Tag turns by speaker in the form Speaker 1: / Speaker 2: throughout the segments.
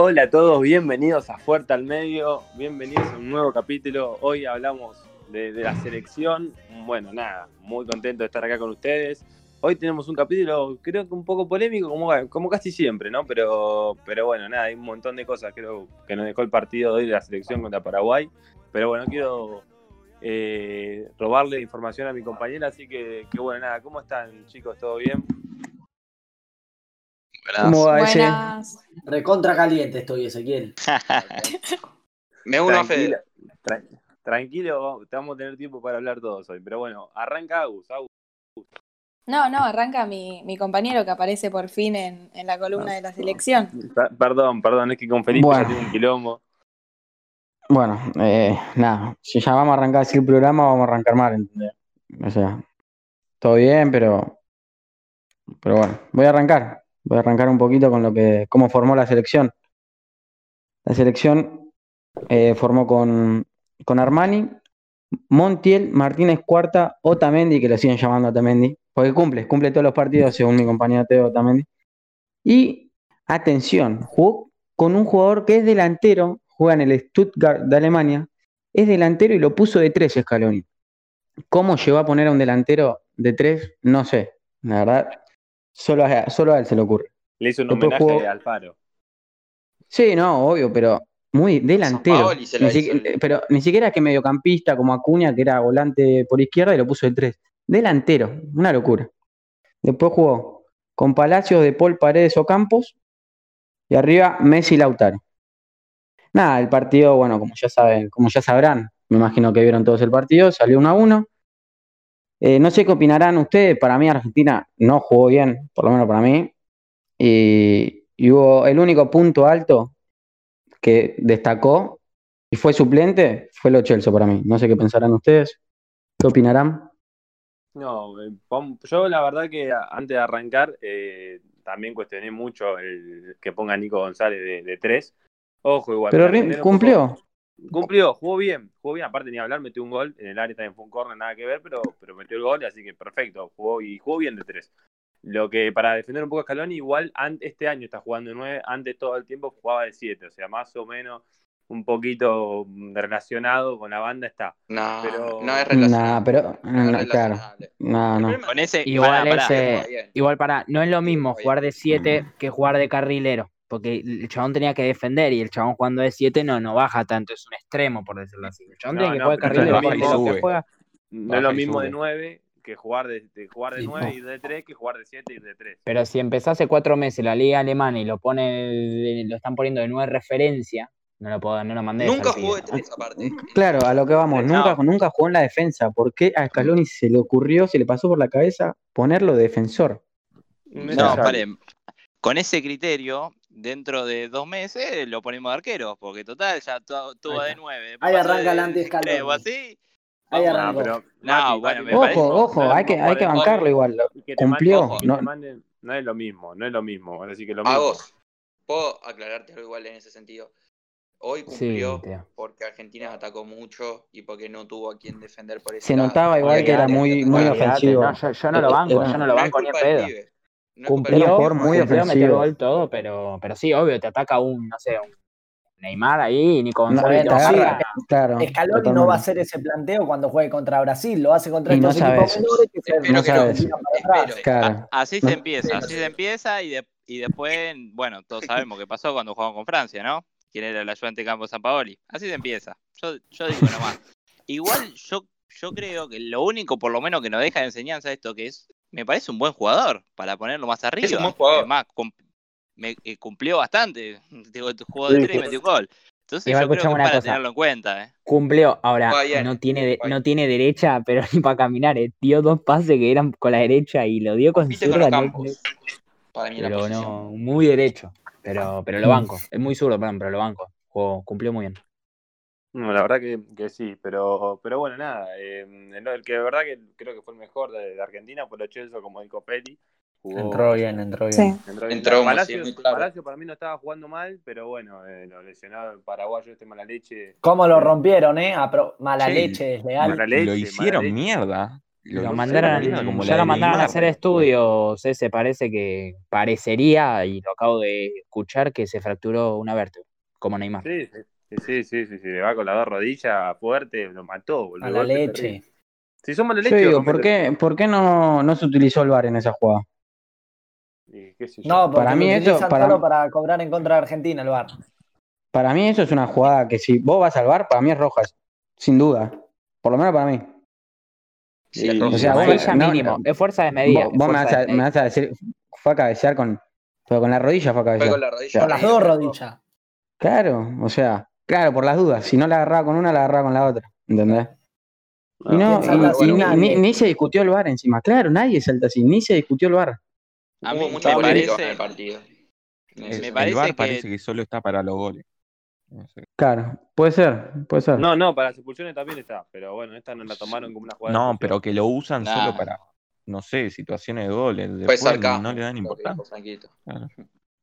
Speaker 1: Hola a todos, bienvenidos a Fuerte al Medio, bienvenidos a un nuevo capítulo. Hoy hablamos de, de la selección. Bueno, nada, muy contento de estar acá con ustedes. Hoy tenemos un capítulo, creo que un poco polémico, como, como casi siempre, ¿no? Pero, pero bueno, nada, hay un montón de cosas, creo que nos dejó el partido de hoy de la selección contra Paraguay. Pero bueno, quiero eh, robarle información a mi compañera, así que, que bueno, nada, ¿cómo están chicos? ¿Todo bien?
Speaker 2: ¿Cómo va ese?
Speaker 3: Buenas.
Speaker 4: Recontra caliente estoy, Ezequiel.
Speaker 5: Me uno a
Speaker 1: Tranquilo,
Speaker 5: Fede.
Speaker 1: tra- tranquilo, te vamos a tener tiempo para hablar todos hoy. Pero bueno, arranca Agus. Agus.
Speaker 3: No, no, arranca mi, mi compañero que aparece por fin en, en la columna de la selección.
Speaker 1: Per- Perdón, perdón, es que con Felipe
Speaker 2: Bueno.
Speaker 1: ya tengo un quilombo.
Speaker 2: Bueno, eh, nada, si ya vamos a arrancar así el programa, vamos a arrancar mal, ¿entendés? O sea, todo bien, pero, pero bueno, voy a arrancar. Voy a arrancar un poquito con lo que, cómo formó la selección. La selección eh, formó con, con Armani, Montiel, Martínez Cuarta, Otamendi, que lo siguen llamando Otamendi, porque cumple, cumple todos los partidos, según mi compañero Teo Otamendi. Y, atención, jugó con un jugador que es delantero, juega en el Stuttgart de Alemania, es delantero y lo puso de tres Scaloni. ¿Cómo llegó a poner a un delantero de tres? No sé, la verdad, solo a, solo a él se le ocurre.
Speaker 1: Le hizo un
Speaker 2: Después
Speaker 1: homenaje
Speaker 2: jugó-
Speaker 1: al Faro.
Speaker 2: Sí, no, obvio, pero muy delantero. Ni Pero ni siquiera que mediocampista como Acuña, que era volante por izquierda y lo puso de tres. Delantero, una locura. Después jugó con Palacios de Paul Paredes o Campos y arriba Messi Lautaro. Nada, el partido, bueno, como ya saben, como ya sabrán, me imagino que vieron todos el partido, salió 1 a 1. Eh, no sé qué opinarán ustedes, para mí Argentina no jugó bien, por lo menos para mí. Y, y hubo el único punto alto que destacó y fue suplente, fue lo Chelsea para mí. No sé qué pensarán ustedes, qué opinarán.
Speaker 1: No, eh, yo la verdad que antes de arrancar eh, también cuestioné mucho el que ponga Nico González de, de tres. Ojo, igual.
Speaker 2: Pero cumplió.
Speaker 1: poco- Cumplió, jugó bien, jugó bien, aparte ni hablar, metió un gol, en el área también fue un corner, nada que ver, pero, pero metió el gol, así que perfecto, jugó y jugó bien de tres. Lo que para defender un poco a Scaloni, igual este año está jugando de nueve, antes todo el tiempo jugaba de siete, o sea, más o menos un poquito mm, relacionado con la banda está.
Speaker 5: No,
Speaker 1: Pero-
Speaker 5: no es relacionable.
Speaker 2: Nah, pero,
Speaker 5: No
Speaker 2: nah, claro, no, no.
Speaker 6: Con ese,
Speaker 7: Igual ese-
Speaker 5: juega bien.
Speaker 7: Igual para, no es lo mismo jugar de 7 que jugar de carrilero, porque el chabón tenía que defender y el chabón jugando de 7 no, no baja tanto, es un extremo por decirlo así. El chabón
Speaker 1: No,
Speaker 7: tiene que
Speaker 1: no,
Speaker 7: jugar de carrilero,
Speaker 1: baja y
Speaker 7: porque lo que juega-
Speaker 1: No es lo mismo de
Speaker 6: sube.
Speaker 1: 9 que jugar de, de jugar de
Speaker 4: Sí,
Speaker 1: 9
Speaker 4: no.
Speaker 1: y de 3 que jugar de 7 y de 3.
Speaker 7: pero si empezó hace cuatro meses la liga alemana y lo pone, de- lo están poniendo de nueve referencia, no lo puedo, no lo mandé.
Speaker 5: Nunca jugó de tres aparte.
Speaker 2: Claro, a lo que vamos, nunca, nunca jugó en la defensa. ¿Por qué a Scaloni se le ocurrió, se le pasó por la cabeza ponerlo de defensor?
Speaker 6: No, paren. Con ese criterio, dentro de dos meses lo ponemos de arquero, porque total, ya tu- tuvo de nueve.
Speaker 4: Ahí arranca el
Speaker 6: tres o así.
Speaker 4: Ahí
Speaker 1: pero,
Speaker 6: No,
Speaker 1: Mati,
Speaker 6: bueno,
Speaker 1: Mati,
Speaker 6: me
Speaker 1: no
Speaker 6: parece-
Speaker 2: Ojo, ojo, hay que, hay que bancarlo igual.
Speaker 1: que
Speaker 2: Cumplió.
Speaker 1: manden-
Speaker 2: No,
Speaker 1: te manden- no es lo mismo, no es lo mismo. Así que lo mismo.
Speaker 5: A vos, ¿puedo aclararte algo igual en ese sentido? Hoy cumplió porque Argentina atacó mucho y porque no tuvo a quien defender por ese
Speaker 2: Se
Speaker 5: lado.
Speaker 2: notaba igual que era muy, muy ofensivo.
Speaker 7: no, yo, yo no lo banco, yo no lo banco ni en pedo.
Speaker 5: No
Speaker 7: Cumplió,
Speaker 2: jugador muy
Speaker 7: cumplió, metió gol todo, pero, pero sí, obvio, te ataca un, no sé, un Neymar ahí, Nico
Speaker 2: No,
Speaker 7: González.
Speaker 2: agarra. claro,
Speaker 4: Scaloni no va a hacer ese planteo cuando juegue contra Brasil, lo hace contra
Speaker 2: Y no
Speaker 4: estos equipos menores que se
Speaker 5: Espero
Speaker 2: No
Speaker 5: que no.
Speaker 2: sabes.
Speaker 4: tiran para atrás.
Speaker 5: Espero.
Speaker 2: Claro.
Speaker 6: Así
Speaker 2: No.
Speaker 6: se empieza,
Speaker 5: Sí,
Speaker 6: así se empieza y, de- y después, bueno, todos sabemos qué pasó cuando jugamos con Francia, ¿no? ¿Quién era el ayudante de campo de San Paoli? Así se empieza. Yo, yo digo nomás. Igual yo, yo creo que lo único, por lo menos, que nos deja de enseñanza esto que es, me parece un buen jugador para ponerlo más arriba.
Speaker 5: Es un buen jugador.
Speaker 6: Es más, cum- me, eh, cumplió bastante. Digo, jugó de
Speaker 1: Sí,
Speaker 6: tres y metió gol. Entonces
Speaker 7: Igual,
Speaker 6: yo creo que
Speaker 7: una
Speaker 6: para
Speaker 7: cosa.
Speaker 6: tenerlo en cuenta, ¿eh?
Speaker 7: Cumplió, ahora no tiene, de- no tiene derecha, pero ni para caminar, eh. dio dos pases que eran con la derecha y lo dio con zurda, no-.
Speaker 5: Para mí la
Speaker 7: pero
Speaker 5: posición.
Speaker 7: no, muy derecho, pero, pero lo banco, es muy zurdo, perdón, pero lo banco, Jugó- cumplió muy bien.
Speaker 1: No, la verdad que, que sí, pero, pero bueno, nada. eh, el, el que de verdad que creo que fue el mejor de, de Argentina fue lo Chelsea, como dijo Peli. Jugó,
Speaker 4: Entró bien, entró bien.
Speaker 3: Sí.
Speaker 1: entró bien.
Speaker 5: Entró,
Speaker 1: Palacio,
Speaker 5: muy claro.
Speaker 1: Palacio para mí no estaba jugando mal, pero bueno, eh, lo lesionado el paraguayo este mala leche.
Speaker 4: ¿Cómo lo rompieron, eh? A pro- mala
Speaker 8: Sí.
Speaker 4: leche, desleal.
Speaker 1: Mala leche,
Speaker 8: lo hicieron
Speaker 1: leche.
Speaker 8: mierda.
Speaker 7: Lo mandaron,
Speaker 8: como
Speaker 7: ya lo mandaron a hacer estudios, ese parece que parecería, y lo acabo de escuchar, que se fracturó una vértebra, como Neymar.
Speaker 1: Sí, sí, sí, sí, sí, sí, le va con las dos rodillas fuerte, lo mató, boludo.
Speaker 4: A la leche.
Speaker 1: terrible. Si son mala
Speaker 2: Yo
Speaker 1: leche,
Speaker 2: digo, ¿por qué, ¿por qué no, no se utilizó el VAR en esa jugada?
Speaker 1: Y qué sé yo.
Speaker 4: No, porque
Speaker 2: Para mí
Speaker 4: utilizan
Speaker 2: para-
Speaker 4: solo para cobrar en contra de Argentina el VAR.
Speaker 2: Para mí eso es una jugada que si vos vas al VAR, para mí es roja, sin duda. Por lo menos para mí.
Speaker 5: Sí,
Speaker 2: o sea, vos- no,
Speaker 7: mínimo,
Speaker 2: no.
Speaker 7: es fuerza de medida.
Speaker 2: Vos, me,
Speaker 7: fuerza
Speaker 2: vas a,
Speaker 7: de
Speaker 2: me
Speaker 7: medida.
Speaker 2: vas a decir, fue a cabecear con, pero con la rodilla, fue a
Speaker 5: Fue
Speaker 2: cabecear.
Speaker 5: con la rodilla.
Speaker 4: Con las dos rodillas.
Speaker 2: Claro, o sea, claro, por las dudas. Si no la agarraba con una, la agarraba con la otra. ¿Entendés? Y, no,
Speaker 4: ¿Quién salta
Speaker 2: y- y ni,
Speaker 4: Nadie.
Speaker 2: ni- ni se discutió el VAR encima. Claro, nadie salta así, ni se discutió el VAR.
Speaker 6: A
Speaker 5: Hubo
Speaker 6: mí
Speaker 5: mucha
Speaker 6: me parece-
Speaker 5: en el partido.
Speaker 8: Es-
Speaker 6: Me
Speaker 8: el VAR
Speaker 6: que-
Speaker 8: parece que solo está para los goles. No sé.
Speaker 2: Claro, puede ser, puede ser.
Speaker 1: No, no, para las expulsiones también está, pero bueno, esta no la tomaron como una jugada.
Speaker 8: No, pero que lo usan
Speaker 6: Nah.
Speaker 8: solo para, no sé, situaciones de goles. Después
Speaker 5: sarcasmo.
Speaker 8: no le dan importancia. Claro.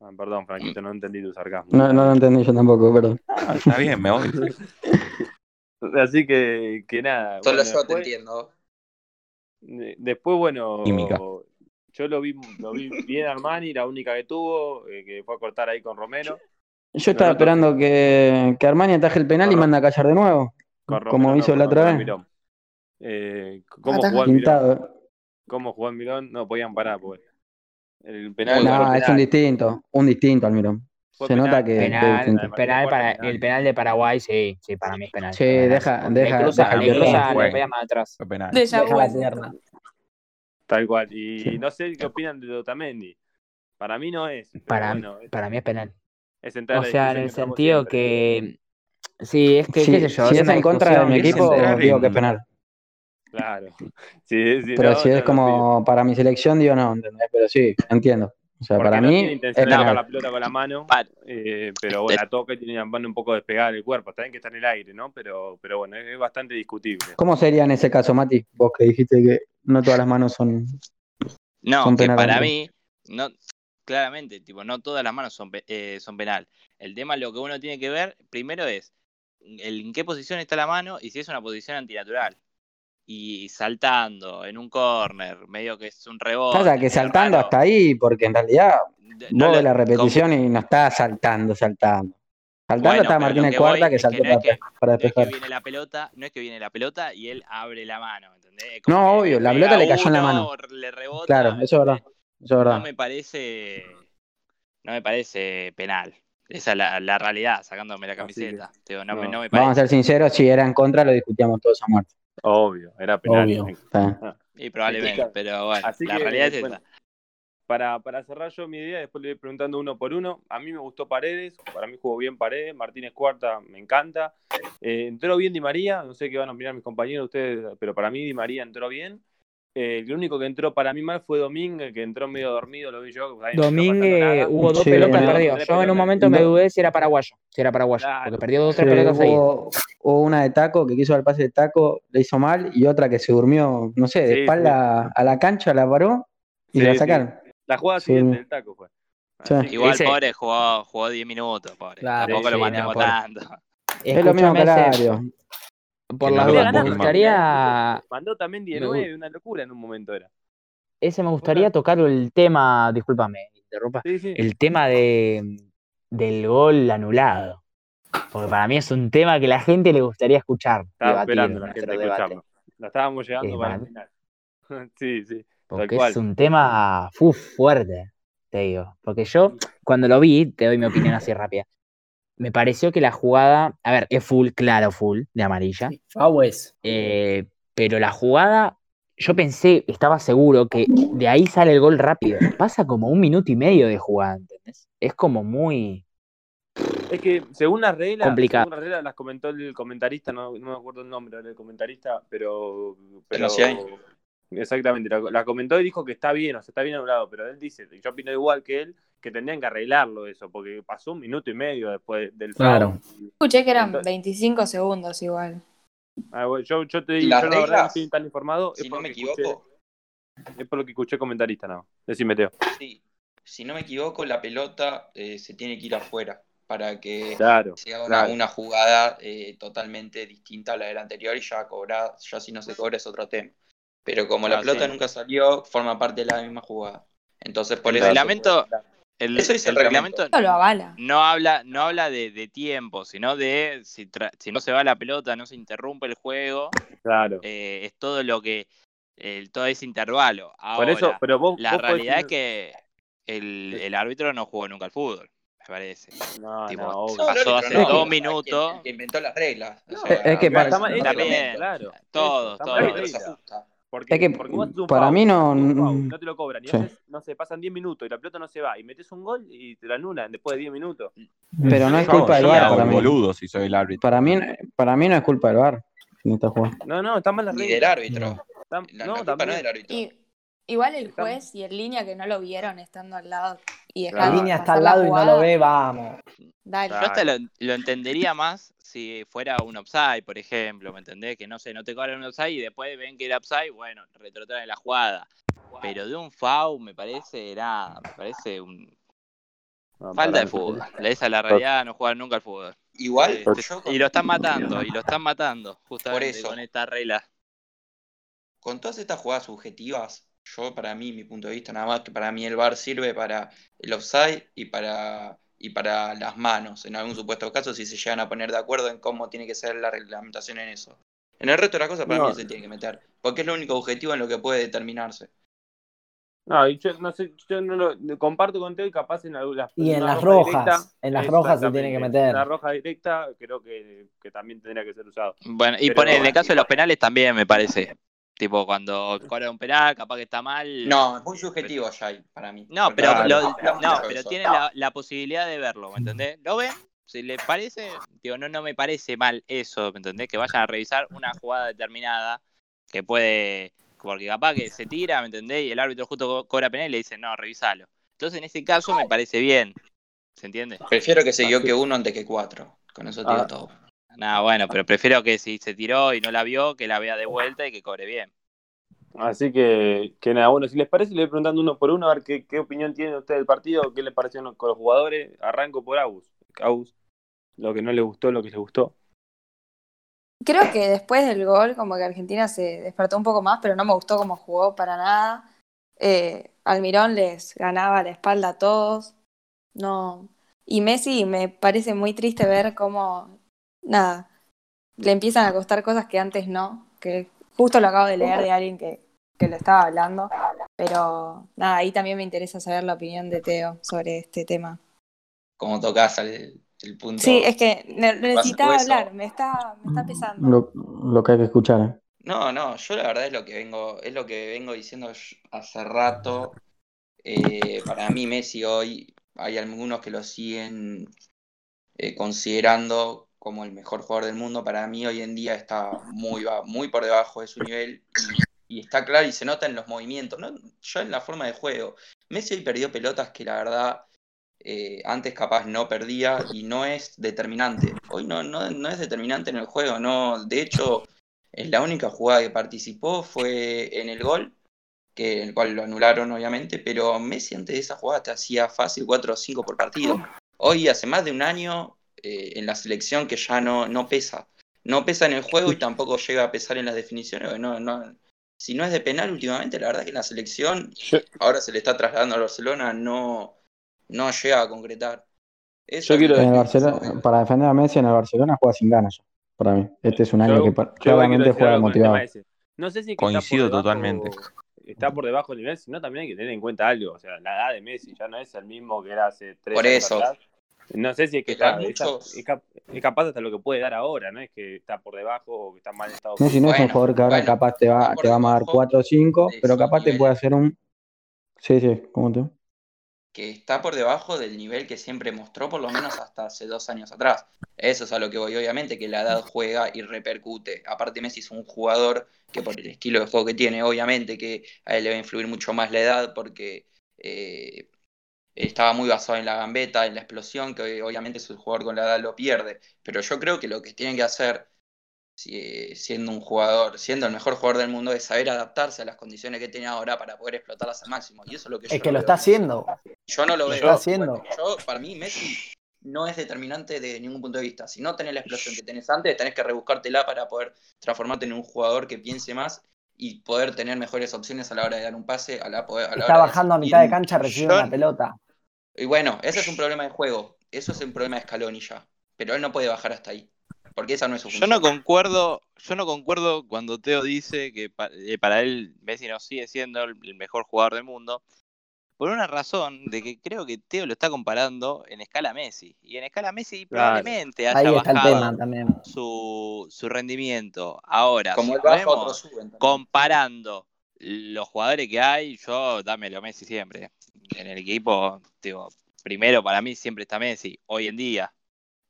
Speaker 1: Ah, perdón, Franquito, no entendí tu sarcasmo.
Speaker 2: No, no lo entendí yo tampoco, perdón.
Speaker 8: Ah, está bien, me voy.
Speaker 1: Así que, que nada.
Speaker 5: Solo
Speaker 1: bueno,
Speaker 5: yo te entiendo.
Speaker 1: de- Después, bueno,
Speaker 8: Química.
Speaker 1: yo lo vi, lo vi bien Armani, la única que tuvo, eh, que fue a cortar ahí con Romero.
Speaker 2: Yo estaba
Speaker 1: No, no,
Speaker 2: esperando que, que Armani ataje el penal y manda a callar de nuevo.
Speaker 1: Romero
Speaker 2: Como hizo la otra vez.
Speaker 1: Eh, ¿Cómo jugó Almirón?
Speaker 2: Pintado.
Speaker 1: ¿Cómo jugó Almirón? No podían parar, pues. El penal.
Speaker 2: No, es un distinto, un distinto Almirón. Se
Speaker 1: penal.
Speaker 2: nota que,
Speaker 7: Penal,
Speaker 2: distinto.
Speaker 7: penal para, el penal de Paraguay, sí, sí, para mí es penal.
Speaker 2: Sí,
Speaker 7: Penal.
Speaker 2: deja-
Speaker 7: Le
Speaker 2: deja-
Speaker 7: cruza,
Speaker 2: deja
Speaker 7: le
Speaker 2: el
Speaker 7: cruza,
Speaker 8: pierna.
Speaker 7: le pega más atrás.
Speaker 8: Fue penal.
Speaker 4: Deja la pierna.
Speaker 1: Tal cual. Y
Speaker 2: Sí.
Speaker 1: no sé qué opinan de Otamendi. Para mí no es.
Speaker 7: Para,
Speaker 1: bueno, es,
Speaker 7: para mí es penal.
Speaker 1: es entrar
Speaker 7: O sea, en el sentido
Speaker 1: siempre.
Speaker 7: que. Sí, es que,
Speaker 2: Si,
Speaker 7: qué sé yo.
Speaker 2: si
Speaker 7: es
Speaker 2: en contra de mi equipo, digo que es penal.
Speaker 1: Claro. Sí, sí,
Speaker 2: Pero
Speaker 1: no,
Speaker 2: si es
Speaker 1: no
Speaker 2: como para mi selección, digo no, ¿entendés? Pero sí, entiendo. O sea,
Speaker 1: Porque
Speaker 2: para
Speaker 1: no
Speaker 2: mí
Speaker 1: tiene
Speaker 2: es
Speaker 1: intención de tocar
Speaker 2: penal.
Speaker 1: la pelota con la mano, eh, pero bueno, la toca y tiene la mano un poco despegada del cuerpo. Está bien que está en el aire, ¿no? Pero, pero bueno, es, es bastante discutible.
Speaker 2: ¿Cómo sería en ese caso, Mati? Vos que dijiste que no todas las manos son.
Speaker 6: No,
Speaker 2: Son
Speaker 6: que
Speaker 2: penal,
Speaker 6: para mí, no, claramente, tipo, no todas las manos son, pe- eh, son penal. El tema, lo que uno tiene que ver, primero es el, en qué posición está la mano y si es una posición antinatural. Y saltando en un corner, medio que es un rebote.
Speaker 2: Pasa que saltando
Speaker 6: raro,
Speaker 2: hasta ahí, porque en realidad
Speaker 6: de-
Speaker 2: vos
Speaker 6: no
Speaker 2: la
Speaker 6: como-
Speaker 2: repetición y no está saltando, saltando. Saltando
Speaker 6: Bueno,
Speaker 2: está Martínez
Speaker 6: que
Speaker 2: Cuarta que saltó
Speaker 6: que no es
Speaker 2: para,
Speaker 6: que-
Speaker 2: para
Speaker 6: no es que
Speaker 2: despejar.
Speaker 6: viene la pelota, no es que viene la pelota y él abre la mano, ¿entendés? Como
Speaker 2: No, obvio, la pelota le cayó en la mano.
Speaker 6: Le rebota,
Speaker 2: Claro, eso es verdad.
Speaker 6: ¿entendés?
Speaker 2: Eso es verdad.
Speaker 6: No me parece, no me parece penal. Esa es la, la realidad, sacándome la camiseta. Digo, no,
Speaker 1: no.
Speaker 6: me, no me
Speaker 2: Vamos a ser sinceros, si era en contra lo discutíamos todos a muerte.
Speaker 1: Obvio, era penal.
Speaker 4: Obvio.
Speaker 2: Está.
Speaker 6: Y probablemente, pero bueno,
Speaker 1: Así
Speaker 6: la
Speaker 1: que,
Speaker 6: realidad es
Speaker 1: bueno,
Speaker 6: esa.
Speaker 1: para, para cerrar yo mi idea, después le voy preguntando uno por uno. A mí me gustó Paredes, para mí jugó bien Paredes, Martínez Cuarta me encanta. Eh, entró bien Di María, no sé qué van a opinar mis compañeros ustedes, pero para mí Di María entró bien. Eh, el único que entró para mí mal fue Domínguez, que entró medio dormido, lo vi yo. ahí no
Speaker 7: Domínguez hubo dos
Speaker 2: Sí,
Speaker 7: pelotas
Speaker 2: no.
Speaker 7: perdidas. Yo en un momento me dudé si era paraguayo. Si era paraguayo.
Speaker 1: Claro.
Speaker 7: Porque perdió dos o
Speaker 2: Sí,
Speaker 7: pelotas
Speaker 2: hubo, hubo una de taco que quiso dar pase de taco, le hizo mal, y otra que se durmió, no sé, de
Speaker 1: Sí,
Speaker 2: espalda a la cancha, la paró y
Speaker 1: Sí,
Speaker 2: la
Speaker 1: sí.
Speaker 2: sacaron.
Speaker 1: La jugada
Speaker 2: Sí.
Speaker 1: siguiente del taco fue.
Speaker 6: Igual,
Speaker 7: Ese-
Speaker 6: pobre, jugó, jugó 10 minutos, pobre.
Speaker 4: Claro,
Speaker 6: Tampoco
Speaker 1: sí,
Speaker 6: lo
Speaker 7: no, pobre.
Speaker 6: tanto.
Speaker 2: Es lo mismo que.
Speaker 7: Por las dudas, me gustaría.
Speaker 1: Mandó también
Speaker 7: Me
Speaker 1: 19, una locura en un momento era.
Speaker 7: Ese me gustaría tocar el tema. Discúlpame, interrumpa.
Speaker 1: Sí, sí.
Speaker 7: El tema de, del gol anulado. Porque para mí es un tema que la gente le gustaría escuchar.
Speaker 1: Estaba esperando la gente escucharlo. La estábamos llegando para el final. sí, sí.
Speaker 7: Porque
Speaker 1: cual.
Speaker 7: es un tema uf, fuerte, te digo. Porque yo, cuando lo vi, te doy mi opinión así rápida. Me pareció que la jugada, a ver, es full, claro, full, de amarilla.
Speaker 4: Fawes.
Speaker 7: eh, pero la jugada, yo pensé, estaba seguro que de ahí sale el gol rápido. Pasa como un minuto y medio de jugada, ¿entendés? Es como muy.
Speaker 1: Es que según las reglas,
Speaker 7: Complicado.
Speaker 1: según las reglas las comentó el comentarista, no, no me acuerdo el nombre del comentarista, pero, pero
Speaker 5: Pero sí hay.
Speaker 1: exactamente, la, la comentó y dijo que está bien, o sea, está bien anulado, pero él dice, yo opino igual que él, que tendrían que arreglarlo eso, porque pasó un minuto y medio después del
Speaker 4: Claro.
Speaker 1: foul.
Speaker 3: Escuché que eran
Speaker 1: Entonces-
Speaker 3: 25 segundos igual.
Speaker 1: Ah, bueno, yo, yo te
Speaker 5: ¿Y
Speaker 1: digo, yo la verdad no estoy tan informado,
Speaker 5: Si no me
Speaker 1: escuché-
Speaker 5: equivoco,
Speaker 1: es por lo que escuché comentarista, no. Decime, Teo.
Speaker 5: sí. Si no me equivoco, la pelota eh, se tiene que ir afuera para que
Speaker 1: Claro.
Speaker 5: se haga
Speaker 1: claro.
Speaker 5: una, jugada eh, totalmente distinta a la del anterior y ya cobrar, ya si no se cobra es otro tema. Pero como la
Speaker 6: Ah,
Speaker 5: pelota
Speaker 6: sí.
Speaker 5: nunca salió, forma parte de la misma jugada. Entonces, por
Speaker 6: El
Speaker 5: eso.
Speaker 6: reglamento, el,
Speaker 5: Eso dice
Speaker 6: el
Speaker 5: el reglamento.
Speaker 6: reglamento
Speaker 3: Eso lo avala.
Speaker 6: no habla, no habla de, de tiempo, sino de si, tra- si no se va la pelota, no se interrumpe el juego,
Speaker 1: Claro.
Speaker 6: eh, es todo lo que, el, todo ese intervalo. Ahora,
Speaker 1: Por eso, pero vos.
Speaker 6: la
Speaker 1: vos podés
Speaker 6: realidad es que el, el árbitro no jugó nunca al fútbol, me parece.
Speaker 1: No,
Speaker 6: tipo,
Speaker 1: no,
Speaker 5: el
Speaker 6: Pasó hace
Speaker 5: no,
Speaker 6: dos
Speaker 5: que-
Speaker 6: minutos.
Speaker 5: Que inventó las reglas. O
Speaker 1: No,
Speaker 5: sea,
Speaker 2: es que
Speaker 5: se comenta.
Speaker 1: claro.
Speaker 6: Todos, todos.
Speaker 1: Porque,
Speaker 2: Es que
Speaker 1: porque vos un
Speaker 2: para
Speaker 1: foul,
Speaker 2: mí no-
Speaker 1: foul, no te lo cobran. Y
Speaker 2: Sí.
Speaker 1: haces, no sé, pasan 10 minutos y la pelota no se va. Y metes un gol y te la anulan después de 10 minutos.
Speaker 2: Pero no es
Speaker 8: Yo-
Speaker 2: culpa del VAR para mí.
Speaker 8: boludo si soy el árbitro.
Speaker 2: Para mí, para mí no es culpa del VAR en esta jugada.
Speaker 1: No, no, están mal las
Speaker 5: Ni del
Speaker 1: reglas.
Speaker 5: árbitro.
Speaker 1: Están-
Speaker 5: La,
Speaker 1: no,
Speaker 5: la culpa no es del árbitro.
Speaker 3: Y, igual el juez y el línea que no lo vieron estando al lado y.
Speaker 4: La línea está al
Speaker 3: la
Speaker 4: lado y no lo ve, vamos.
Speaker 3: Dale.
Speaker 6: Yo hasta lo, lo entendería más si fuera un offside, por ejemplo, ¿me entendés? Que no sé, no te cobran un offside y después ven que era offside, bueno, retrotraen la jugada. Pero de un foul me parece, nada, me parece un
Speaker 1: No,
Speaker 6: falta de fútbol. Esa es la realidad, no jugar nunca al fútbol.
Speaker 5: Igual,
Speaker 6: Este,
Speaker 5: yo
Speaker 6: y lo están matando, y lo están matando, justamente
Speaker 5: eso.
Speaker 6: con esta regla.
Speaker 5: con todas estas jugadas subjetivas, yo para mí, mi punto de vista, nada más que para mí el VAR sirve para el offside y para, y para las manos, en algún supuesto caso, si se llegan a poner de acuerdo en cómo tiene que ser la reglamentación en eso. En el resto de las cosas para
Speaker 1: No.
Speaker 5: mí se tiene que meter, porque es lo único objetivo en lo que puede determinarse.
Speaker 1: No, y yo no sé, yo no lo comparto con Teo y capaz en algunas
Speaker 4: Y en las
Speaker 1: roja
Speaker 4: rojas,
Speaker 1: directa,
Speaker 4: en las rojas se tiene que meter.
Speaker 1: La roja directa creo que, que también tendría que ser usado.
Speaker 6: Bueno, y
Speaker 1: Pero-
Speaker 6: pone, en el caso de los penales también me parece. Tipo, cuando cobra un penal, capaz que está mal.
Speaker 5: No, es muy subjetivo ya ahí, para mí.
Speaker 6: No, pero,
Speaker 1: Claro.
Speaker 6: lo- no, pero tiene la, la posibilidad de verlo, ¿me entendés? ¿Lo ven? Si les parece, digo, no, no me parece mal eso, ¿me entendés? Que vayan a revisar una jugada determinada que puede, porque capaz que se tira, ¿me entendés? Y el árbitro justo co- cobra penal y le dice, no, revisalo. Entonces, en ese caso me parece bien, ¿se entiende?
Speaker 5: Prefiero que se
Speaker 1: Ah,
Speaker 5: equivoque
Speaker 1: sí.
Speaker 5: uno antes que cuatro. Con eso
Speaker 1: Ah.
Speaker 5: todo.
Speaker 6: Nada, bueno, pero prefiero que si se tiró y no la vio, que la vea de vuelta y que cobre bien.
Speaker 1: Así que, que nada, bueno, si les parece, le voy preguntando uno por uno a ver qué, qué opinión tienen ustedes del partido, qué les pareció con los jugadores. Arranco por Agus. Agus, lo que no le gustó, lo que les gustó.
Speaker 3: Creo que después del gol, como que Argentina se despertó un poco más, pero no me gustó cómo jugó para nada. Eh, Almirón les ganaba la espalda a todos. No. Y Messi me parece muy triste ver cómo, nada, le empiezan a costar cosas que antes no. Que justo lo acabo de leer de alguien que, que lo estaba hablando. Pero nada, ahí también me interesa saber la opinión de Teo sobre este tema.
Speaker 5: Como tocas el, el punto.
Speaker 3: Sí, es que ne- necesitaba hablar, me está, me está pesando.
Speaker 2: Lo, lo que hay que escuchar. ¿eh?
Speaker 5: No, no, yo la verdad es lo que vengo, es lo que vengo diciendo hace rato. Eh, para mí Messi hoy hay algunos que lo siguen eh, considerando como el mejor jugador del mundo. Para mí hoy en día está muy, muy por debajo de su nivel y, está claro y se nota en los movimientos, ¿no? Ya en la forma de juego. Messi hoy perdió pelotas que la verdad eh, antes capaz no perdía y no es determinante. Hoy no, no, no es determinante en el juego, no. De hecho, en la única jugada que participó fue en el gol, que el cual lo anularon obviamente, pero Messi antes de esa jugada te hacía fácil 4 o 5 por partido. Hoy hace más de un año eh, en la selección que ya no, no pesa. No pesa en el juego y tampoco llega a pesar en las definiciones. No, no, si no es de penal últimamente, la verdad que en la selección,
Speaker 1: Yo,
Speaker 5: ahora se le está trasladando a Barcelona, no, no llega a concretar. Eso
Speaker 1: Yo
Speaker 5: es
Speaker 1: quiero
Speaker 5: lo
Speaker 2: En el
Speaker 5: que-
Speaker 2: Barcelona, para defender a Messi en el Barcelona juega sin ganas. Para mí. Este es un año
Speaker 1: yo-
Speaker 2: que claramente juega motivado.
Speaker 1: No sé si es que
Speaker 8: Coincido
Speaker 1: está por debajo-
Speaker 8: totalmente.
Speaker 1: Está por debajo del nivel, sino también hay que tener en cuenta algo. O sea, la edad de Messi ya no es el mismo que era hace tres
Speaker 5: Por
Speaker 1: años
Speaker 5: eso.
Speaker 1: atrás. No sé si es que está,
Speaker 5: hay
Speaker 1: está-
Speaker 5: muchos-
Speaker 1: es, cap- es capaz hasta lo que puede dar ahora, no es que está por debajo o que está mal estado
Speaker 2: Messi no es un jugador que ahora
Speaker 5: bueno,
Speaker 2: capaz te va, te va a dar
Speaker 5: debajo
Speaker 2: 4 o 5,
Speaker 5: de
Speaker 2: pero capaz te puede hacer un. Sí, sí, ¿cómo te?
Speaker 5: que está por debajo del nivel que siempre mostró, por lo menos hasta hace dos años atrás. Eso es a lo que voy, obviamente, que la edad juega y repercute. Aparte, Messi es un jugador que por el estilo de juego que tiene, obviamente que a él le va a influir mucho más la edad porque eh, estaba muy basado en la gambeta, en la explosión, que obviamente es un jugador con la edad lo pierde. Pero yo creo que lo que tienen que hacer si- siendo un jugador, siendo el mejor jugador del mundo, es saber adaptarse a las condiciones que tiene ahora para poder explotarlas al máximo. Y eso es lo que yo
Speaker 4: Es que lo
Speaker 5: veo.
Speaker 4: está haciendo.
Speaker 5: Yo no lo
Speaker 4: Lo
Speaker 5: veo.
Speaker 4: está haciendo.
Speaker 5: Yo, para mí, Messi no es determinante de ningún punto de vista. Si no tenés la explosión que tenés antes, tenés que rebuscártela para poder transformarte en un jugador que piense más y poder tener mejores opciones a la hora de dar un pase, a la, a la
Speaker 4: Está
Speaker 5: hora de
Speaker 4: bajando a mitad de cancha, recibe
Speaker 6: yo-
Speaker 4: una pelota.
Speaker 5: Y bueno, ese es un problema de juego. Eso es un problema de Scaloni ya. Pero él no puede bajar hasta ahí. Porque esa no es su
Speaker 6: Yo
Speaker 5: función.
Speaker 6: no concuerdo, yo no concuerdo cuando Teo dice que pa- eh, para él Messi no sigue siendo el mejor jugador del mundo. Por una razón de que creo que Teo lo está comparando en escala Messi. Y en escala Messi
Speaker 1: Claro.
Speaker 6: probablemente haya
Speaker 4: Ahí está el
Speaker 6: bajado
Speaker 4: tema también.
Speaker 6: su, su rendimiento. Ahora,
Speaker 5: Como
Speaker 6: si vemos
Speaker 5: suben.
Speaker 6: comparando los jugadores que hay, yo dámelo a Messi siempre. En el equipo, digo, primero para mí siempre está Messi, hoy en día.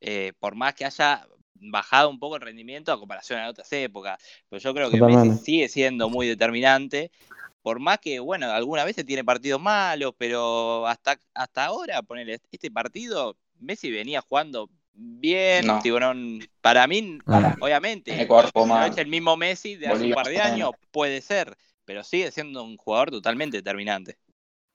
Speaker 6: Eh, por más que haya bajado un poco el rendimiento a comparación a otras épocas, pero yo creo que
Speaker 2: Totalmente.
Speaker 6: Messi sigue siendo muy determinante. Por más que, bueno, algunas veces tiene partidos malos, pero hasta, hasta ahora, ponerle este partido, Messi venía jugando bien.
Speaker 5: No.
Speaker 6: digo, no, para mí,
Speaker 2: Ah.
Speaker 6: obviamente,
Speaker 5: cuerpo
Speaker 6: no es el mismo Messi de hace un
Speaker 5: Bolívar
Speaker 6: par de años, puede ser, pero sigue siendo un jugador totalmente determinante.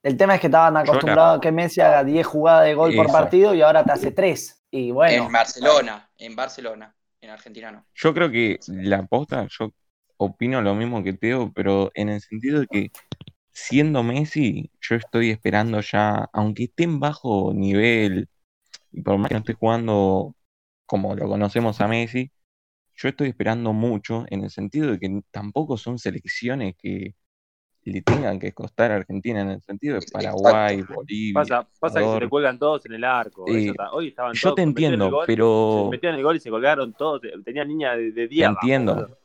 Speaker 4: El tema es que estaban acostumbrados a que Messi haga 10 jugadas de gol por partido y ahora te hace 3. Y bueno,
Speaker 5: En Barcelona, en Barcelona, en Argentina no.
Speaker 8: Yo creo que la posta, yo opino lo mismo que Teo, pero en el sentido de que siendo Messi, yo estoy esperando ya, aunque esté en bajo nivel, y por más que no esté jugando como lo conocemos a Messi, yo estoy esperando mucho en el sentido de que tampoco son selecciones que le tengan que costar a Argentina, en el sentido de Paraguay, Bolivia,
Speaker 1: Pasa, pasa que se te cuelgan todos en el arco.
Speaker 8: Eh,
Speaker 1: hoy estaban
Speaker 8: Yo
Speaker 1: todos
Speaker 8: te entiendo,
Speaker 1: gol,
Speaker 8: pero...
Speaker 1: Se metieron el gol y se colgaron todos. Tenían niña de, de 10. abajo,
Speaker 8: entiendo.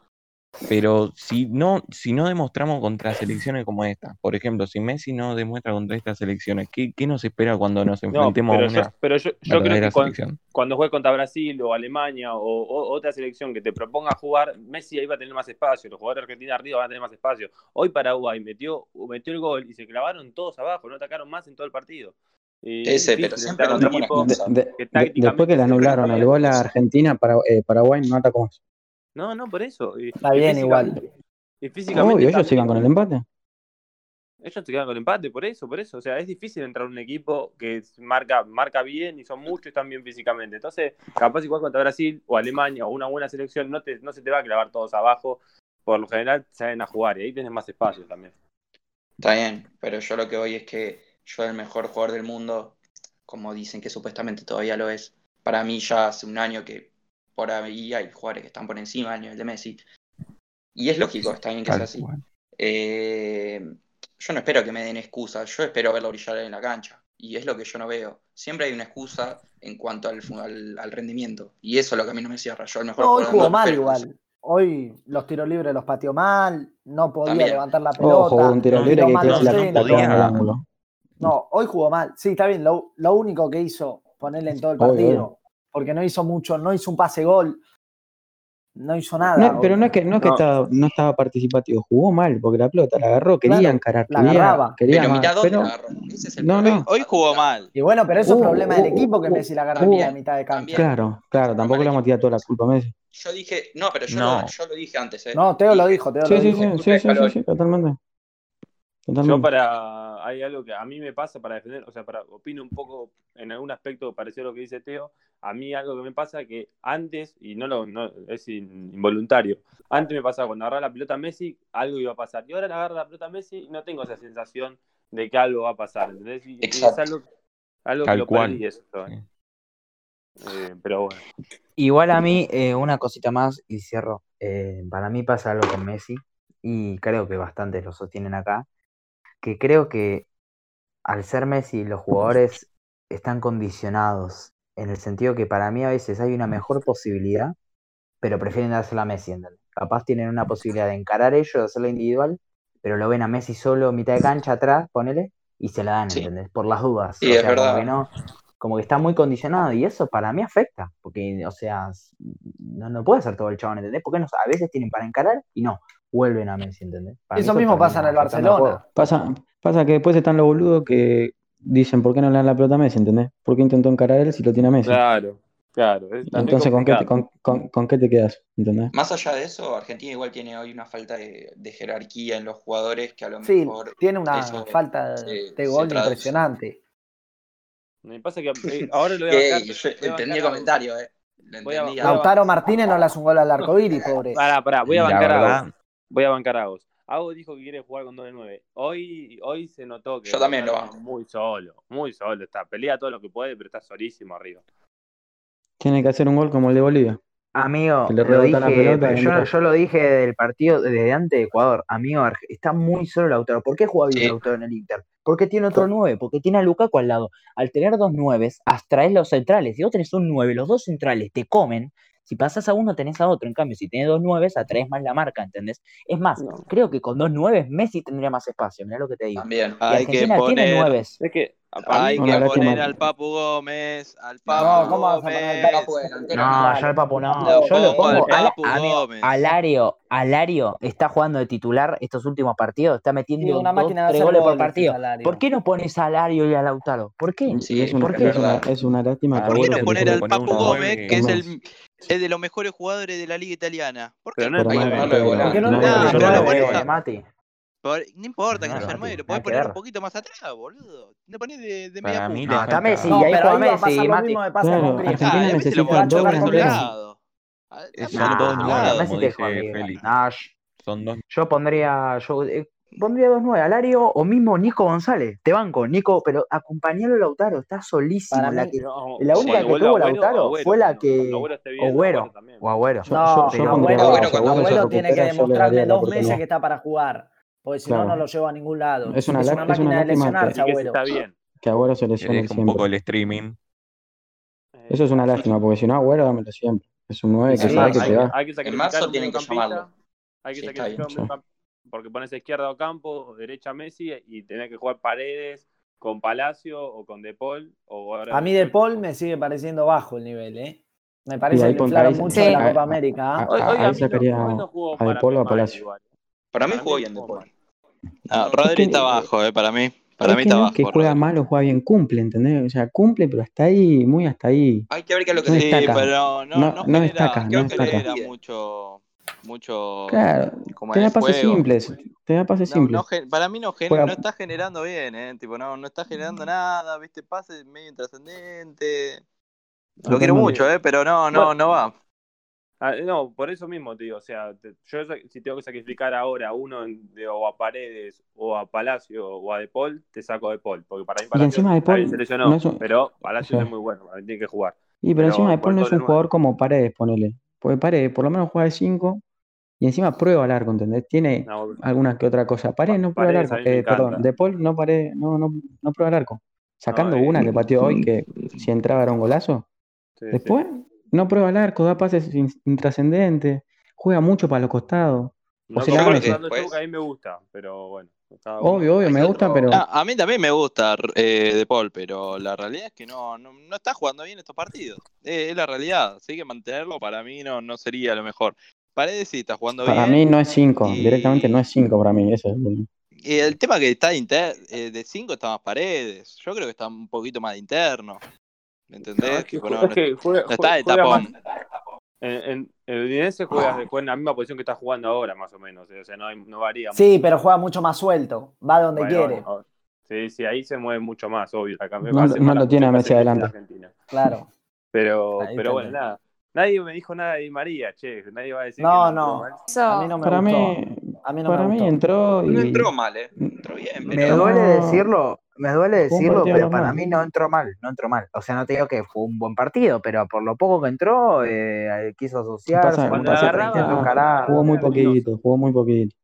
Speaker 8: Pero si no, si no demostramos contra selecciones como esta, por ejemplo, si Messi no demuestra contra estas selecciones, ¿qué, qué nos espera cuando nos
Speaker 1: No,
Speaker 8: enfrentemos
Speaker 1: pero,
Speaker 8: a
Speaker 1: yo,
Speaker 8: una
Speaker 1: pero yo, yo creo que cuando,
Speaker 8: selección?
Speaker 1: cuando juegue contra Brasil o Alemania o, o otra selección que te proponga jugar, Messi ahí va a tener más espacio, los jugadores argentinos arriba van a tener más espacio. Hoy Paraguay metió, metió el gol y se clavaron todos abajo, no atacaron más en todo el partido. Es
Speaker 5: Ese, pero siempre
Speaker 1: un equipo.
Speaker 2: De- de-
Speaker 1: que
Speaker 2: de-
Speaker 1: tácticamente
Speaker 2: después que le anularon el gol a. Argentina, para, eh, Paraguay no atacó más.
Speaker 1: No, no, por eso. Y,
Speaker 4: está
Speaker 1: y
Speaker 4: bien igual.
Speaker 1: Y físicamente
Speaker 2: Obvio, ellos sigan con el empate.
Speaker 1: Ellos se quedan con el empate, por eso, por eso. O sea, es difícil entrar a un equipo que marca, marca bien y son muchos y están bien físicamente. Entonces, capaz igual contra Brasil o Alemania o una buena selección, no, te, no se te va a clavar todos abajo. Por lo general salen a jugar y ahí tienes más espacio también.
Speaker 5: Está bien, pero yo lo que voy es que yo el mejor jugador del mundo, como dicen que supuestamente todavía lo es, para mí ya hace un año que por ahí hay jugadores que están por encima del nivel de Messi. Y es lógico, está bien que sea así. Eh, yo no espero que me den excusas, yo espero verlo brillar en la cancha. Y es lo que yo no veo. Siempre hay una excusa en cuanto al, fu- al, al rendimiento. Y eso es lo que a mí no me cierra. Yo el mejor
Speaker 4: No, hoy jugó mal igual. Hoy los tiros libres los pateó mal, no podía
Speaker 5: También.
Speaker 4: levantar la pelota.
Speaker 2: Ojo, un tiro
Speaker 8: no,
Speaker 2: libre que la
Speaker 8: no
Speaker 2: la
Speaker 8: podía.
Speaker 2: ángulo.
Speaker 4: No, hoy jugó mal. Sí, está bien. Lo, lo único que hizo, ponerle en todo el partido.
Speaker 2: obvio.
Speaker 4: Porque no hizo mucho, no hizo un pase gol. No hizo nada.
Speaker 2: No, pero no es que, no es que
Speaker 1: No.
Speaker 2: estaba, no estaba participativo, jugó mal porque la pelota la agarró, quería
Speaker 4: Claro,
Speaker 2: encarar,
Speaker 4: la
Speaker 2: quería,
Speaker 4: agarraba.
Speaker 2: quería
Speaker 5: Pero
Speaker 2: más, pero
Speaker 5: la agarró. Ese es el
Speaker 2: no.
Speaker 6: Hoy jugó mal.
Speaker 4: Y bueno, pero eso es
Speaker 2: Uh,
Speaker 4: problema del equipo que
Speaker 2: uh,
Speaker 4: Messi la agarra
Speaker 2: uh,
Speaker 4: bien a mitad de
Speaker 5: también.
Speaker 2: claro, claro, tampoco le vamos a tirar toda la culpa a Messi.
Speaker 5: Yo dije, no, pero yo,
Speaker 8: No.
Speaker 5: Lo, yo lo dije antes. ¿eh?
Speaker 4: No, Teo lo dijo, Teo
Speaker 2: Sí,
Speaker 4: lo
Speaker 2: sí,
Speaker 4: dijo.
Speaker 2: sí, sí, sí, sí,
Speaker 5: Scaloni.
Speaker 2: Totalmente.
Speaker 1: Yo para, hay algo que a mí me pasa para defender, o sea, para, opino un poco en algún aspecto parecido a lo que dice Teo, a mí algo que me pasa que antes, y no lo, no, es in- involuntario, antes me pasaba cuando agarraba la pelota Messi, algo iba a pasar, y ahora le agarra la pelota Messi y no tengo esa sensación de que algo va a pasar, ¿entendés? Y, y es
Speaker 5: Exacto.
Speaker 1: algo, algo que lo
Speaker 8: cual.
Speaker 1: perdí eso. Eh, pero bueno.
Speaker 7: Igual a mí, eh, una cosita más y cierro. Eh, para mí pasa algo con Messi, y creo que bastantes lo sostienen acá, que creo que al ser Messi los jugadores están condicionados, en el sentido que para mí a veces hay una mejor posibilidad, pero prefieren dársela a Messi, ¿entendés? Capaz tienen una posibilidad de encarar ellos, de hacerla individual, pero lo ven a Messi solo, mitad de cancha atrás, ponele, y se la dan,
Speaker 5: Sí.
Speaker 7: ¿entendés? Por las dudas.
Speaker 5: Sí,
Speaker 7: o
Speaker 5: es
Speaker 7: sea, como
Speaker 5: verdad.
Speaker 7: que no, como que está muy condicionado, y eso para mí afecta, porque, o sea, no, no puede ser todo el chabón, ¿entendés? Porque no, a veces tienen para encarar y no, vuelven a Messi, ¿entendés? Para
Speaker 4: Eso mismo pasa en el Barcelona.
Speaker 2: Pasa, pasa que después están los boludos que dicen, ¿por qué no le dan la pelota a Messi? ¿Entendés? ¿Por qué intentó encarar él si lo tiene a Messi?
Speaker 1: Claro, claro.
Speaker 2: Entonces, ¿con qué, te, con, con- con qué te quedas? ¿Entendés?
Speaker 5: Más allá de eso, Argentina igual tiene hoy una falta de, de jerarquía en los jugadores que a lo
Speaker 4: Sí,
Speaker 5: mejor
Speaker 4: tiene una
Speaker 5: eso
Speaker 4: falta
Speaker 5: se-
Speaker 4: de
Speaker 5: se
Speaker 4: gol impresionante.
Speaker 1: Me pasa que eh, ahora lo voy a
Speaker 5: Que-
Speaker 1: bancar.
Speaker 5: yo
Speaker 1: voy a
Speaker 5: entendí
Speaker 1: bancar
Speaker 5: el
Speaker 1: a-
Speaker 5: comentario, eh. Lo
Speaker 1: a-
Speaker 5: entendí.
Speaker 1: a-
Speaker 4: Lautaro Martínez no le hace un gol al arco iris, pobre.
Speaker 1: Pará, pará, voy a Voy a bancar a Agos. Agos dijo que quiere jugar con 2 de 9. Hoy, hoy se notó que.
Speaker 5: Yo también lo banco.
Speaker 1: Muy solo, muy solo. Está, pelea todo lo que puede, pero está solísimo arriba.
Speaker 2: Tiene que hacer un gol como el de Bolivia.
Speaker 7: Amigo, lo dije, yo, lo dije del partido desde antes de Ecuador. Amigo, está muy solo el Lautaro. ¿Por qué juega bien
Speaker 5: sí.
Speaker 7: Lautaro en el Inter? Porque tiene otro 9, porque tiene a Lukaku al lado. Al tener dos 9, abstraes los centrales. Si vos tenés un 9, los dos centrales te comen, si pasas a uno, tenés a otro. En cambio, si tenés dos nueves, atraes más la marca, ¿entendés? Es más, creo que con dos nueves Messi tendría más espacio, mirá lo que te digo.
Speaker 5: También,
Speaker 6: hay que
Speaker 7: poner... tiene nueves.
Speaker 1: Es que
Speaker 6: hay que poner al Papu Gómez, al Papu no,
Speaker 4: ¿cómo vas a poner al
Speaker 5: Papu?
Speaker 7: No, yo al Papu no. yo lo
Speaker 6: pongo al Papu Gómez.
Speaker 7: Alario, Alario está jugando de titular estos últimos partidos, está metiendo
Speaker 4: sí,
Speaker 7: una por partido. ¿Por qué no pones a Alario y a Lautaro? ¿Por qué?
Speaker 5: Sí,
Speaker 2: es una, es una, lástima.
Speaker 8: ¿Por
Speaker 6: qué no poner al Papu Gómez, que es el es de los mejores jugadores de la liga italiana? ¿Por qué?
Speaker 1: No,
Speaker 4: no,
Speaker 2: no,
Speaker 6: no, no importa no, que no sea 9, lo podés poner un poquito más atrás, boludo. No ponés de, de media punta.
Speaker 7: No,
Speaker 8: acá
Speaker 7: Messi,
Speaker 4: no,
Speaker 7: ahí juega Messi.
Speaker 4: Lo mismo me pasa
Speaker 2: claro,
Speaker 4: con
Speaker 2: Argentina necesita dos
Speaker 6: lados.
Speaker 8: Son dos
Speaker 6: lados,
Speaker 7: Messi te
Speaker 8: Son dos.
Speaker 7: Yo pondría, yo eh, pondría dos nueve, Alario o mismo Nico González. Te banco, Nico, pero acompañalo a Lautaro, está solísimo.
Speaker 4: Para
Speaker 7: la,
Speaker 4: mí,
Speaker 7: que,
Speaker 1: no,
Speaker 7: la única
Speaker 1: sí,
Speaker 7: que tuvo Lautaro
Speaker 1: Agüero,
Speaker 7: fue la que.
Speaker 1: Bien,
Speaker 7: Agüero. O Agüero.
Speaker 4: No,
Speaker 2: yo,
Speaker 4: yo,
Speaker 2: yo
Speaker 4: Agüero,
Speaker 5: Agüero,
Speaker 2: Agüero
Speaker 4: tiene que demostrarme dos meses que está para jugar. Porque si no, no lo llevo a ningún lado.
Speaker 2: Es una,
Speaker 4: es una
Speaker 2: máquina una
Speaker 4: de lesionarse,
Speaker 1: que
Speaker 4: abuelo.
Speaker 1: Está bien.
Speaker 2: Que abuelo se lesione
Speaker 8: siempre. un poco el streaming.
Speaker 2: Eso es una eh, lástima, porque si no, abuelo, dámelo siempre. Es un 9 que
Speaker 1: sí,
Speaker 2: sabe que
Speaker 5: hay,
Speaker 2: te va.
Speaker 1: Hay que
Speaker 5: en marzo tienen que llamarlo.
Speaker 1: Hay que
Speaker 5: sí,
Speaker 1: sacrificar un porque pones izquierda o campo, derecha a Messi y tenés que jugar paredes con Palacio o con De Paul. O.
Speaker 4: A mí De Paul me sigue pareciendo bajo el nivel, ¿eh? Me parece que inflaron mucho en la Copa América. ¿ah?
Speaker 2: A,
Speaker 1: a,
Speaker 2: a,
Speaker 1: a mí
Speaker 2: De Paul o a Palacio.
Speaker 5: Para mí jugó bien De Paul.
Speaker 6: No, Rodri está abajo, eh, para mí. Para mí
Speaker 2: que
Speaker 6: está
Speaker 2: no. Que juega
Speaker 6: Rodri.
Speaker 2: mal o juega bien, cumple, ¿entendés? O sea, cumple, pero está ahí, muy hasta ahí.
Speaker 5: Hay que ver que lo que
Speaker 2: no
Speaker 6: sí, pero no,
Speaker 2: no,
Speaker 6: no, genera,
Speaker 2: destaca,
Speaker 6: creo no que
Speaker 2: destaca.
Speaker 5: Le
Speaker 6: mucho mucho
Speaker 2: claro,
Speaker 6: como
Speaker 2: te da pases simples te da pases simples
Speaker 6: para mí no, no está generando bien eh tipo no no está generando mm. nada viste pases medio intrascendente lo quiero mucho eh pero no no no va
Speaker 1: Ah, no, por eso mismo te digo, o sea, yo si tengo que sacrificar ahora uno de, o a Paredes o a Palacio o a De Paul, te saco De Paul, porque para mí Palacio y
Speaker 2: encima de Paul,
Speaker 1: pero Palacio es muy bueno, para tiene que jugar.
Speaker 2: Y pero, encima De Paul no es un jugador como Paredes, ponele, porque Paredes por lo menos juega de 5 y encima prueba el arco, ¿entendés? Tiene
Speaker 1: no,
Speaker 2: alguna que otra cosa. Paredes no prueba
Speaker 1: el
Speaker 2: arco, eh, perdón, De Paul no, pare, no, no, no prueba el arco, sacando
Speaker 1: eh.
Speaker 2: una que pateó hoy que si entraba era un golazo. Después no prueba el arco, da pases intrascendentes, juega mucho para los costados.
Speaker 1: No, o a mí me gusta, pero bueno.
Speaker 2: Obvio, obvio, me gusta, pero.
Speaker 6: Ah, a mí también me gusta eh, De Paul, pero la realidad es que no, no, no está jugando bien estos partidos. Eh, es la realidad. Así que mantenerlo para mí no, no sería lo mejor. Paredes sí está jugando
Speaker 2: para
Speaker 6: bien.
Speaker 2: Para mí no es 5, directamente no es 5 para mí. Eso es... el
Speaker 6: tema que está eh, de 5 eh, está más Paredes. Yo creo que está un poquito más de interno. ¿Me entendés? Está de tapón.
Speaker 1: En, en Udinese juega, ah. en la misma posición que está jugando ahora, más o menos. Eh, o sea, no, hay, no varía.
Speaker 4: Sí, pero juega mucho más suelto. Va donde quiere.
Speaker 1: Sí, sí, ahí se mueve mucho más, obvio.
Speaker 2: No, lo tiene a Messi adelante.
Speaker 4: Claro.
Speaker 1: Pero, pero bueno, nada. Nadie me dijo nada de Di María, che. Nadie va a decir.
Speaker 4: No,
Speaker 1: que no.
Speaker 4: A mí no me
Speaker 2: para
Speaker 4: gustó.
Speaker 2: Mí, para mí entró. Y...
Speaker 5: No entró mal, ¿eh? Entró bien.
Speaker 7: Mm,
Speaker 5: me
Speaker 7: duele decirlo, me duele decirlo, pero para mí no entró mal, no entró mal. O sea, no te digo que fue un buen partido, pero por lo poco que entró, eh, quiso asociar,
Speaker 2: jugó muy poquito, jugó muy poquito.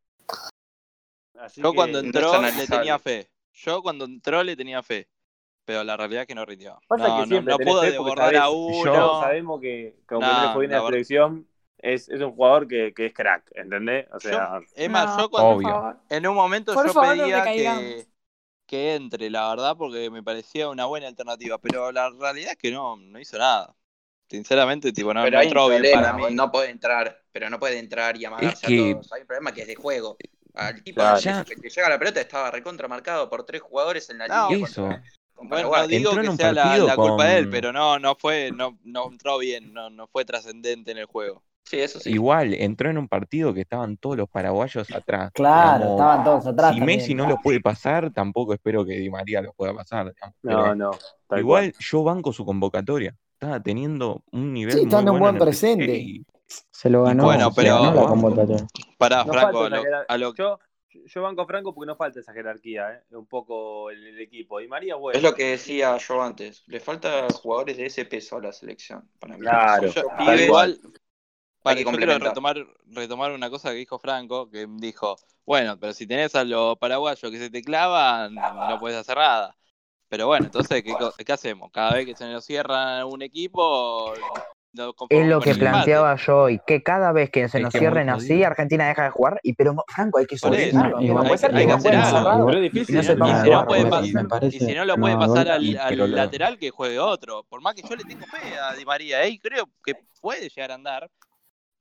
Speaker 6: Yo cuando entró le tenía fe. Yo cuando entró le tenía fe. Pero la realidad es que no rindió. No,
Speaker 1: que
Speaker 6: no, no pudo desbordar a uno.
Speaker 1: Sabemos que, que aunque no, fue bien
Speaker 6: la
Speaker 1: selección, es, un jugador que, es crack, ¿entendés? O sea,
Speaker 6: es más, yo cuando
Speaker 8: obvio.
Speaker 6: en un momento yo
Speaker 3: favor,
Speaker 6: pedía
Speaker 3: no
Speaker 6: que, que entre, la verdad, porque me parecía una buena alternativa, pero la realidad es que no, no hizo nada. Sinceramente, tipo, no, no entró bien para mí.
Speaker 5: No puede entrar, pero no puede entrar y amarrarse
Speaker 8: es
Speaker 5: que... a todos. Hay un problema que es de juego. Al tipo que te llega la pelota estaba recontramarcado por tres jugadores en la
Speaker 6: no,
Speaker 5: línea.
Speaker 8: Eso.
Speaker 6: Bueno, digo que sea la, culpa de él, pero no, no fue, no, no entró bien, no, no fue trascendente en el juego.
Speaker 5: Sí, eso.
Speaker 8: Igual entró en un partido que estaban todos los paraguayos atrás.
Speaker 4: Claro, estaban todos atrás.
Speaker 8: Si Messi no claro. lo puede pasar, tampoco espero que Di María lo pueda pasar. Digamos.
Speaker 1: No, no.
Speaker 8: Igual yo banco su convocatoria. Estaba teniendo un nivel.
Speaker 4: Sí, estando un buen presente.
Speaker 2: Se lo ganó.
Speaker 6: Bueno, pero.
Speaker 2: Ganó
Speaker 6: Franco. A lo...
Speaker 1: Yo, yo, banco a Franco porque no falta esa jerarquía, ¿eh? un poco el, el equipo. Di María, bueno.
Speaker 5: Es lo que decía yo antes. Le falta jugadores de ese peso a la selección.
Speaker 1: Claro.
Speaker 6: Yo, igual
Speaker 5: hay que
Speaker 6: yo quiero retomar, retomar una cosa que dijo Franco, que dijo, bueno, pero si tenés a los paraguayos que se te clavan, no puedes hacer nada. Pero bueno, entonces, ¿qué, qué hacemos? Cada vez que se nos cierra un equipo, nos
Speaker 7: Es lo que planteaba yo hoy, que cada vez que se
Speaker 8: Es
Speaker 7: nos
Speaker 8: que
Speaker 7: cierren así,
Speaker 8: jodido.
Speaker 7: Argentina deja de jugar. Y pero Franco, hay que solucionarlo.
Speaker 6: Y
Speaker 1: difícil.
Speaker 6: si
Speaker 7: no
Speaker 6: lo puede pasar al, al lateral que juegue otro. Por más que yo le tengo fe a Di María, ¿eh? y creo que puede llegar a andar.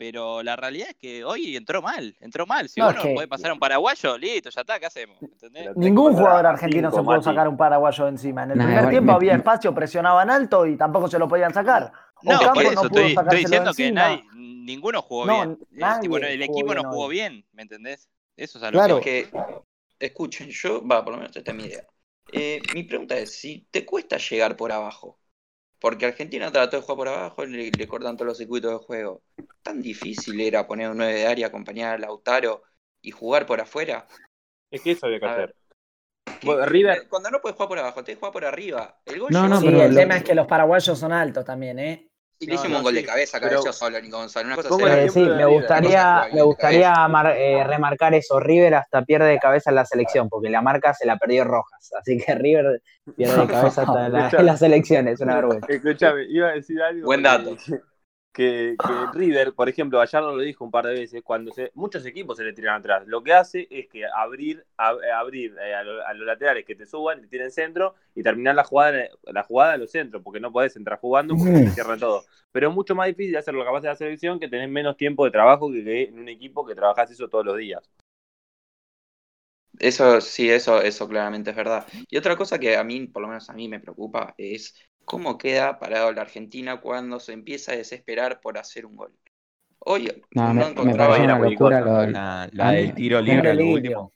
Speaker 6: Pero la realidad es que hoy entró mal, entró mal. Si
Speaker 4: No,
Speaker 6: uno
Speaker 4: que-
Speaker 6: puede pasar a un paraguayo, listo, ya está, ¿qué hacemos?
Speaker 4: Ningún jugador argentino
Speaker 1: cinco,
Speaker 4: se pudo
Speaker 1: Mati.
Speaker 4: sacar un paraguayo encima. En el
Speaker 2: Nah,
Speaker 4: primer
Speaker 2: igual
Speaker 4: tiempo
Speaker 2: me-
Speaker 4: había espacio, presionaban alto y tampoco se lo podían sacar.
Speaker 6: No,
Speaker 4: Ocampo
Speaker 6: por eso
Speaker 4: no
Speaker 6: estoy, diciendo que nadie, ninguno jugó
Speaker 4: No,
Speaker 6: bien. Tipo,
Speaker 4: nadie
Speaker 6: el
Speaker 4: jugó
Speaker 6: equipo no jugó bien, ¿me entendés? Eso es a lo
Speaker 4: Claro.
Speaker 6: que
Speaker 5: que, escuchen, yo, va, por lo menos esta es mi idea. Eh, mi pregunta es, si te cuesta llegar por abajo, porque Argentina trató de jugar por abajo, le, le cortan todos los circuitos de juego, ¿tan difícil era poner un 9 de área, acompañar a Lautaro y jugar por afuera?
Speaker 1: Es que eso había que
Speaker 5: A
Speaker 1: hacer.
Speaker 5: ¿Qué-
Speaker 1: Bueno,
Speaker 5: qué-
Speaker 1: River-
Speaker 5: Cuando no puedes jugar por abajo, te juega por arriba. El gol
Speaker 2: No, no,
Speaker 4: Sí,
Speaker 2: pero
Speaker 4: el
Speaker 2: lo-
Speaker 4: tema es que los paraguayos son altos también, ¿eh?
Speaker 5: Le
Speaker 1: No,
Speaker 5: hicimos
Speaker 1: no,
Speaker 5: un gol
Speaker 1: sí,
Speaker 5: de cabeza, cabeceó solo Nico González. Una cosa
Speaker 7: Eh, sí, me gustaría, me gustaría mar- eh, remarcar eso. River hasta pierde de cabeza en la selección, porque la marca se la perdió Rojas. Así que River pierde de cabeza hasta la- en las elecciones, es una vergüenza.
Speaker 1: Escuchame, iba a decir algo.
Speaker 5: Buen dato.
Speaker 1: Que, que River, por ejemplo, Gallardo lo dijo un par de veces, cuando se, muchos equipos se le tiran atrás, lo que hace es que abrir, ab- abrir eh, a, lo- a los laterales que te suban te tiren centro y terminar la jugada, la jugada a los centros, porque no podés entrar jugando porque te cierran todo. Pero es mucho más difícil hacerlo pasa en la selección que tener menos tiempo de trabajo que, que en un equipo que trabajás eso todos los días.
Speaker 5: Eso sí, eso, eso claramente es verdad. Y otra cosa que a mí, por lo menos a mí me preocupa, es cómo queda parado la Argentina cuando se empieza a desesperar por hacer un gol. Hoy
Speaker 2: No,
Speaker 5: no
Speaker 2: me, me
Speaker 5: encontraba
Speaker 2: una locura
Speaker 8: La,
Speaker 2: A
Speaker 8: la
Speaker 2: mí-
Speaker 8: del tiro libre, lo último.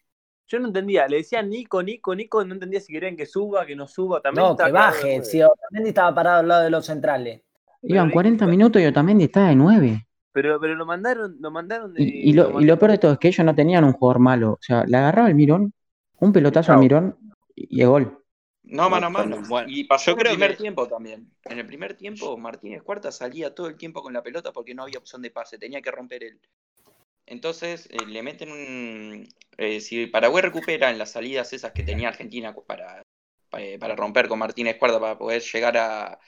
Speaker 1: Yo no entendía, le decían Nico, Nico, Nico, no entendía si querían que suba, que no suba, también
Speaker 4: No, que baje. Si Otamendi estaba parado al lado de los centrales.
Speaker 2: Iban
Speaker 1: Pero-
Speaker 2: 40 minutos y Otamendi estaba de 9.
Speaker 1: Pero, pero lo mandaron, lo mandaron de.
Speaker 2: Y, y lo, y
Speaker 1: mandaron-
Speaker 2: lo peor de todo es que ellos no tenían un jugador malo. O sea, le agarraba el mirón, un pelotazo al mirón y, y el gol.
Speaker 5: No, mano a mano.
Speaker 6: Bueno,
Speaker 5: y pasó en el primer
Speaker 6: que-
Speaker 5: tiempo también. En el primer tiempo, Martínez Cuarta salía todo el tiempo con la pelota porque no había opción de pase, tenía que romper él. Entonces eh, le meten un. eh, si Paraguay recupera en las salidas esas que tenía Argentina para, para, para romper con Martínez Cuarta para poder llegar a, a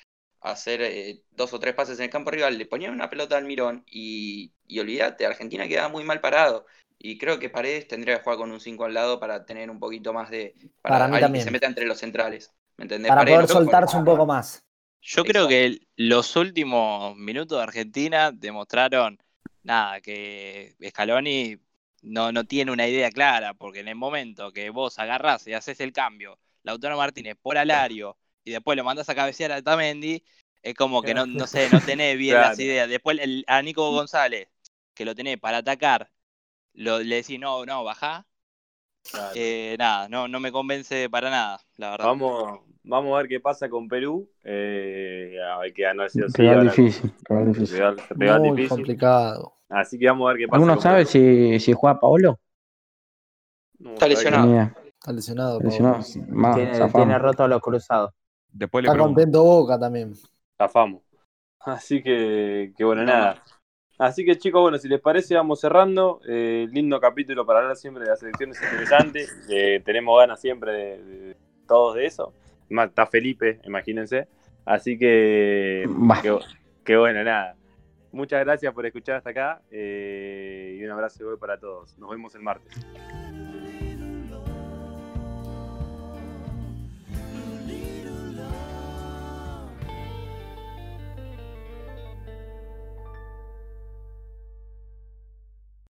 Speaker 5: hacer eh, dos o tres pases en el campo rival, le ponían una pelota al mirón y, y olvídate, Argentina quedaba muy mal parado. Y creo que Paredes tendría que jugar con un 5 al lado para tener un poquito más de. Para,
Speaker 4: Para mí
Speaker 5: alguien
Speaker 4: también.
Speaker 5: que se meta entre los centrales. ¿Me entendés?
Speaker 4: Para
Speaker 5: Paredes
Speaker 4: poder
Speaker 5: no
Speaker 4: soltarse un poco más.
Speaker 6: Yo creo que los últimos minutos de Argentina demostraron nada, que Scaloni no, no tiene una idea clara, porque en el momento que vos agarrás y haces el cambio, Lautaro Martínez por Alario y después lo mandás a cabecear a Tamendi, es como que no, no sé, no tenés bien
Speaker 1: Claro.
Speaker 6: las ideas. Después el- a Nico González, que lo tenés para atacar, lo, le decís, no, no, bajá.
Speaker 1: Claro.
Speaker 6: Eh, nada, no, no me convence para nada, la verdad.
Speaker 1: Vamos, vamos a ver qué pasa con Perú. Eh, a ver qué el sí,
Speaker 2: Rival
Speaker 1: ahora-
Speaker 2: difícil, rival difícil.
Speaker 1: rival- rival
Speaker 4: Muy
Speaker 1: difícil.
Speaker 4: complicado.
Speaker 1: Así que vamos a ver qué pasa.
Speaker 2: ¿Alguno
Speaker 1: con
Speaker 2: sabe
Speaker 1: Perú.
Speaker 2: si, si juega Paolo?
Speaker 1: No,
Speaker 5: Está lesionado.
Speaker 2: Idea.
Speaker 4: Está lesionado.
Speaker 2: Lesionado.
Speaker 4: pobre.
Speaker 2: Más,
Speaker 7: Tiene, tiene roto los cruzados.
Speaker 8: Después le
Speaker 4: Está
Speaker 8: pregunto.
Speaker 4: contento Boca también.
Speaker 1: Zafamos. Así que, que bueno,
Speaker 5: No.
Speaker 1: nada. Así que chicos, bueno, si les parece, vamos cerrando. Eh, lindo capítulo para hablar siempre de las elecciones interesantes. Eh, tenemos ganas siempre de, de todos de eso. Está Felipe, imagínense. Así que, que, que bueno, nada. Muchas gracias por escuchar hasta acá eh, y un abrazo para todos. Nos vemos el martes.